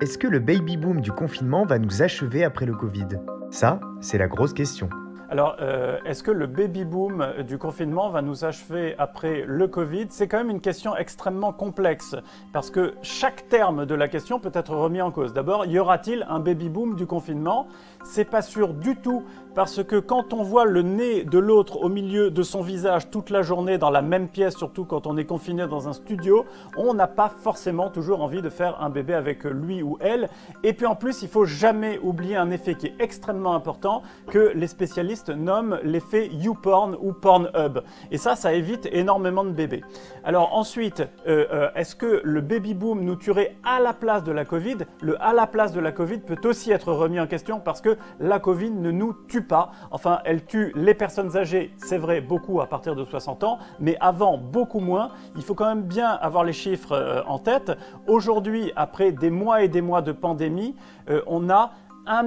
Est-ce que le baby boom du confinement va nous achever après le Covid? Ça, c'est la grosse question. Alors, euh, est-ce que le baby boom du confinement va nous achever après le Covid? C'est quand même une question extrêmement complexe parce que chaque terme de la question peut être remis en cause. D'abord, y aura-t-il un baby boom du confinement? C'est pas sûr du tout parce que quand on voit le nez de l'autre au milieu de son visage toute la journée dans la même pièce, surtout quand on est confiné dans un studio, on n'a pas forcément toujours envie de faire un bébé avec lui ou elle. Et puis en plus, il faut jamais oublier un effet qui est extrêmement important que les spécialistes nomme l'effet YouPorn ou Pornhub. Et ça, ça évite énormément de bébés. Alors ensuite, euh, euh, est-ce que le baby boom nous tuerait à la place de la Covid? Le à la place de la Covid peut aussi être remis en question parce que la Covid ne nous tue pas. Enfin, elle tue les personnes âgées, c'est vrai, beaucoup à partir de 60 ans, mais avant, beaucoup moins. Il faut quand même bien avoir les chiffres euh, en tête. Aujourd'hui, après des mois et des mois de pandémie, on a 1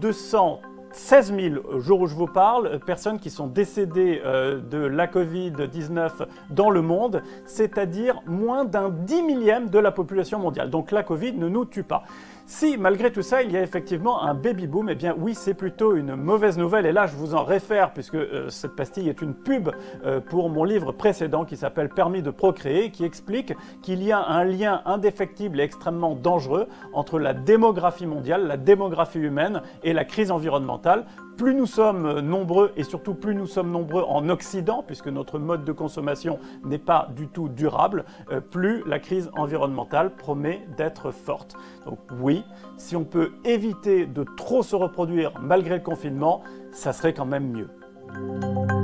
200 16 000, au jour où je vous parle, personnes qui sont décédées euh, de la Covid-19 dans le monde, c'est-à-dire moins d'un dix millième de la population mondiale. Donc la Covid ne nous tue pas. Si malgré tout ça, il y a effectivement un baby boom, eh bien oui, c'est plutôt une mauvaise nouvelle. Et là, je vous en réfère, puisque euh, cette pastille est une pub euh, pour mon livre précédent qui s'appelle Permis de procréer, qui explique qu'il y a un lien indéfectible et extrêmement dangereux entre la démographie mondiale, la démographie humaine et la crise environnementale plus nous sommes nombreux et surtout plus nous sommes nombreux en Occident, puisque notre mode de consommation n'est pas du tout durable, euh, plus la crise environnementale promet d'être forte. Donc oui, si on peut éviter de trop se reproduire malgré le confinement, ça serait quand même mieux.